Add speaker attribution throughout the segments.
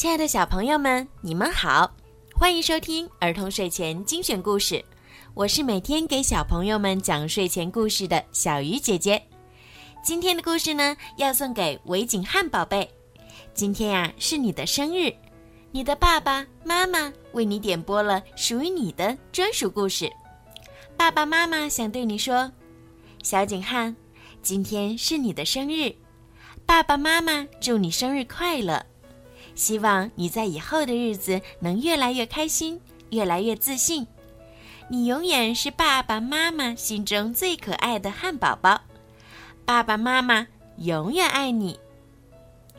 Speaker 1: 亲爱的小朋友们，你们好，欢迎收听儿童睡前精选故事。我是每天给小朋友们讲睡前故事的小鱼姐姐。今天的故事呢，要送给韦景汉宝贝。今天呀，是你的生日，你的爸爸妈妈为你点播了属于你的专属故事。爸爸妈妈想对你说，小景汉，今天是你的生日，爸爸妈妈祝你生日快乐，希望你在以后的日子能越来越开心，越来越自信。你永远是爸爸妈妈心中最可爱的汉堡包，爸爸妈妈永远爱你。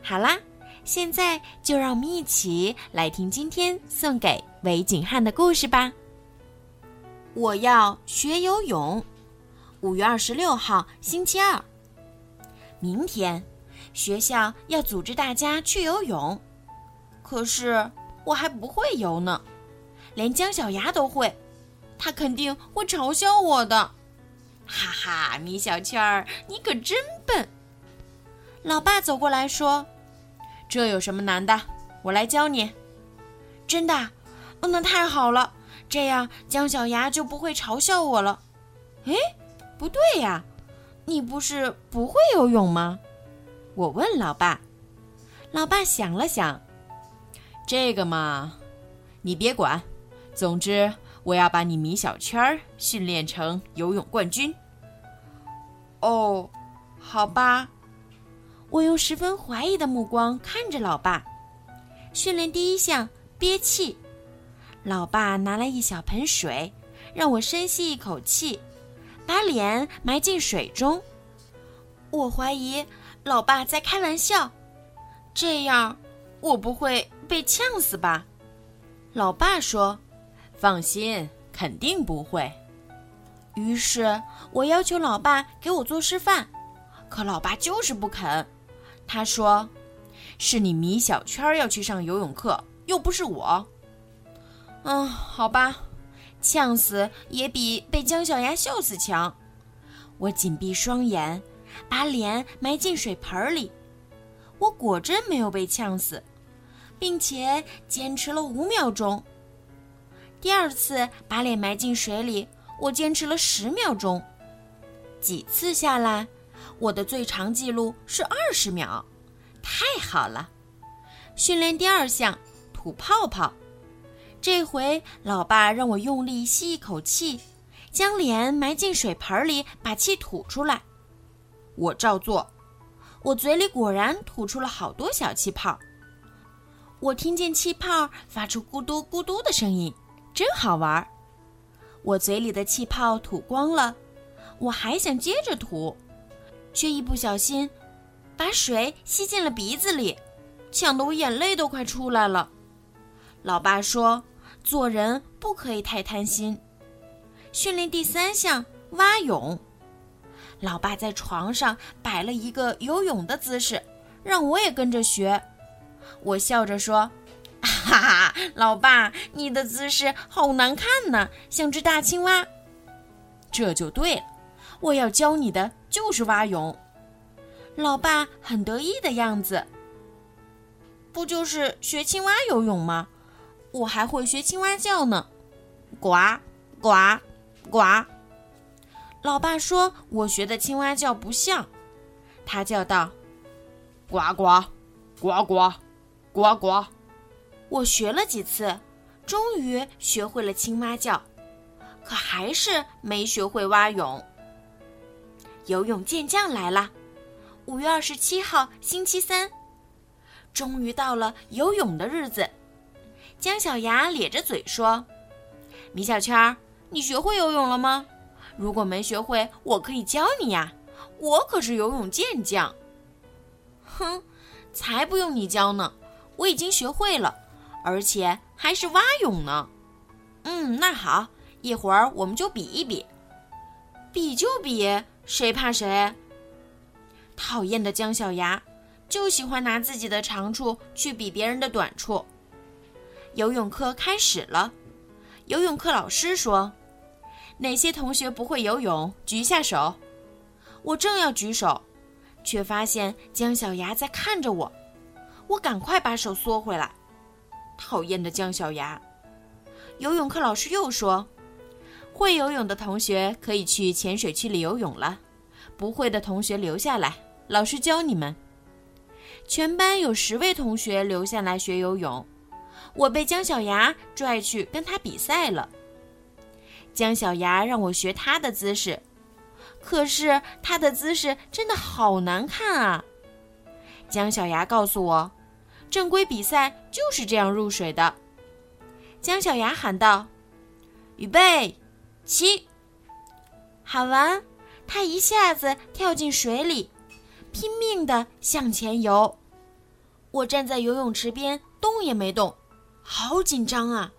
Speaker 1: 好啦，现在就让我们一起来听今天送给韦景汉的故事吧。我要学游泳。五月二十六号，星期二。明天，学校要组织大家去游泳。可是我还不会游呢，连姜小牙都会，他肯定会嘲笑我的。哈哈，米小圈儿，你可真笨！老爸走过来说：“这有什么难的？我来教你。”真的？哦，那太好了。这样姜小牙就不会嘲笑我了。哎，不对呀，你不是不会游泳吗？我问老爸。老爸想了想，这个嘛，你别管。总之，我要把你米小圈儿训练成游泳冠军。哦，好吧。我用十分怀疑的目光看着老爸。训练第一项，憋气。老爸拿来一小盆水，让我深吸一口气，把脸埋进水中。我怀疑老爸在开玩笑，这样我不会被呛死吧？老爸说：“放心，肯定不会。”于是我要求老爸给我做示范，可老爸就是不肯。他说：“是你米小圈要去上游泳课，又不是我。”嗯，好吧，呛死也比被姜小牙笑死强。我紧闭双眼，把脸埋进水盆里。我果真没有被呛死，并且坚持了五秒钟。第二次把脸埋进水里，我坚持了十秒钟。几次下来，我的最长记录是二十秒，太好了！训练第二项，吐泡泡。这回，老爸让我用力吸一口气，将脸埋进水盆里，把气吐出来。我照做，我嘴里果然吐出了好多小气泡。我听见气泡发出咕嘟咕嘟的声音，真好玩儿。我嘴里的气泡吐光了，我还想接着吐，却一不小心把水吸进了鼻子里，呛得我眼泪都快出来了。老爸说。做人不可以太贪心。训练第三项蛙泳，老爸在床上摆了一个游泳的姿势，让我也跟着学。我笑着说：“哈哈，老爸，你的姿势好难看呢，像只大青蛙。”这就对了，我要教你的就是蛙泳。老爸很得意的样子。不就是学青蛙游泳吗？我还会学青蛙叫呢，呱呱呱。老爸说我学的青蛙叫不像，他叫道：“呱呱呱呱呱呱。”我学了几次，终于学会了青蛙叫，可还是没学会蛙泳。游泳健将来了，五月二十七号星期三，终于到了游泳的日子。姜小牙咧着嘴说：“米小圈，你学会游泳了吗？如果没学会，我可以教你呀，我可是游泳健将。”“哼，才不用你教呢，我已经学会了，而且还是蛙泳呢。”“嗯，那好，一会儿我们就比一比，比就比，谁怕谁？”讨厌的姜小牙，就喜欢拿自己的长处去比别人的短处。游泳课开始了，游泳课老师说：“哪些同学不会游泳，举下手。”我正要举手，却发现姜小牙在看着我，我赶快把手缩回来。讨厌的姜小牙！游泳课老师又说，会游泳的同学可以去浅水区里游泳了，不会的同学留下来，老师教你们。全班有十位同学留下来学游泳，我被姜小牙拽去跟他比赛了。姜小牙让我学他的姿势，可是他的姿势真的好难看啊！姜小牙告诉我，正规比赛就是这样入水的。姜小牙喊道：“预备，起！”喊完，他一下子跳进水里，拼命地向前游。我站在游泳池边，动也没动，好紧张啊！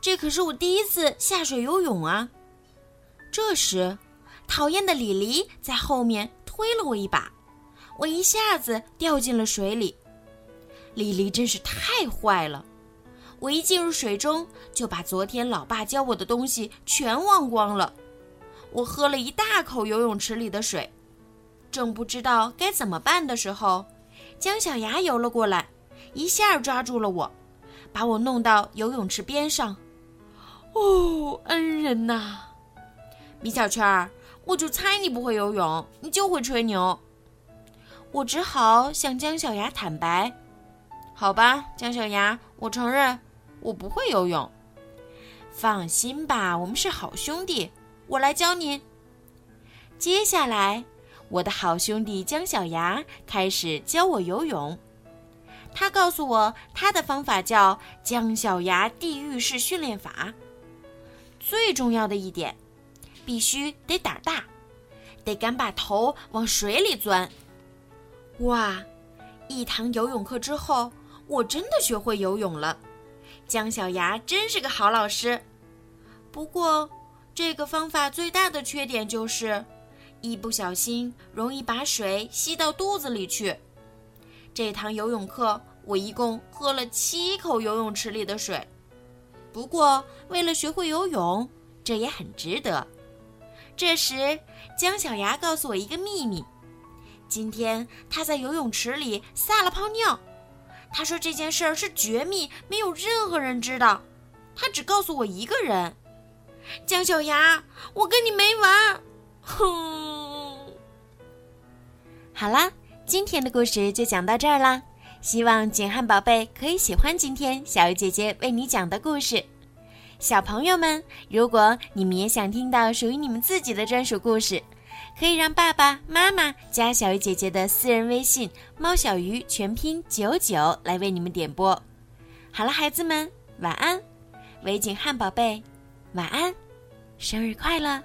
Speaker 1: 这可是我第一次下水游泳啊！这时，讨厌的李黎在后面推了我一把，我一下子掉进了水里。李黎真是太坏了！我一进入水中，就把昨天老爸教我的东西全忘光了。我喝了一大口游泳池里的水，正不知道该怎么办的时候，姜小牙游了过来，一下抓住了我，把我弄到游泳池边上。哦，恩人呐！米小圈儿，我就猜你不会游泳，你就会吹牛。我只好向姜小牙坦白：“好吧，姜小牙，我承认我不会游泳。放心吧，我们是好兄弟，我来教你。”接下来，我的好兄弟姜小牙开始教我游泳。他告诉我，他的方法叫“姜小牙地狱式训练法”。最重要的一点，必须得胆大，得敢把头往水里钻。哇！一堂游泳课之后，我真的学会游泳了。姜小牙真是个好老师。不过，这个方法最大的缺点就是，一不小心容易把水吸到肚子里去。这堂游泳课，我一共喝了七口游泳池里的水。不过，为了学会游泳，这也很值得。这时，姜小牙告诉我一个秘密：今天他在游泳池里撒了泡尿。他说这件事儿是绝密，没有任何人知道。他只告诉我一个人。姜小牙，我跟你没完！哼。好啦，今天的故事就讲到这儿啦。希望景汉宝贝可以喜欢今天小鱼姐姐为你讲的故事。小朋友们，如果你们也想听到属于你们自己的专属故事，可以让爸爸妈妈加小鱼姐姐的私人微信“猫小鱼”全拼九九来为你们点播。好了，孩子们，晚安。维景汉宝贝，晚安，生日快乐！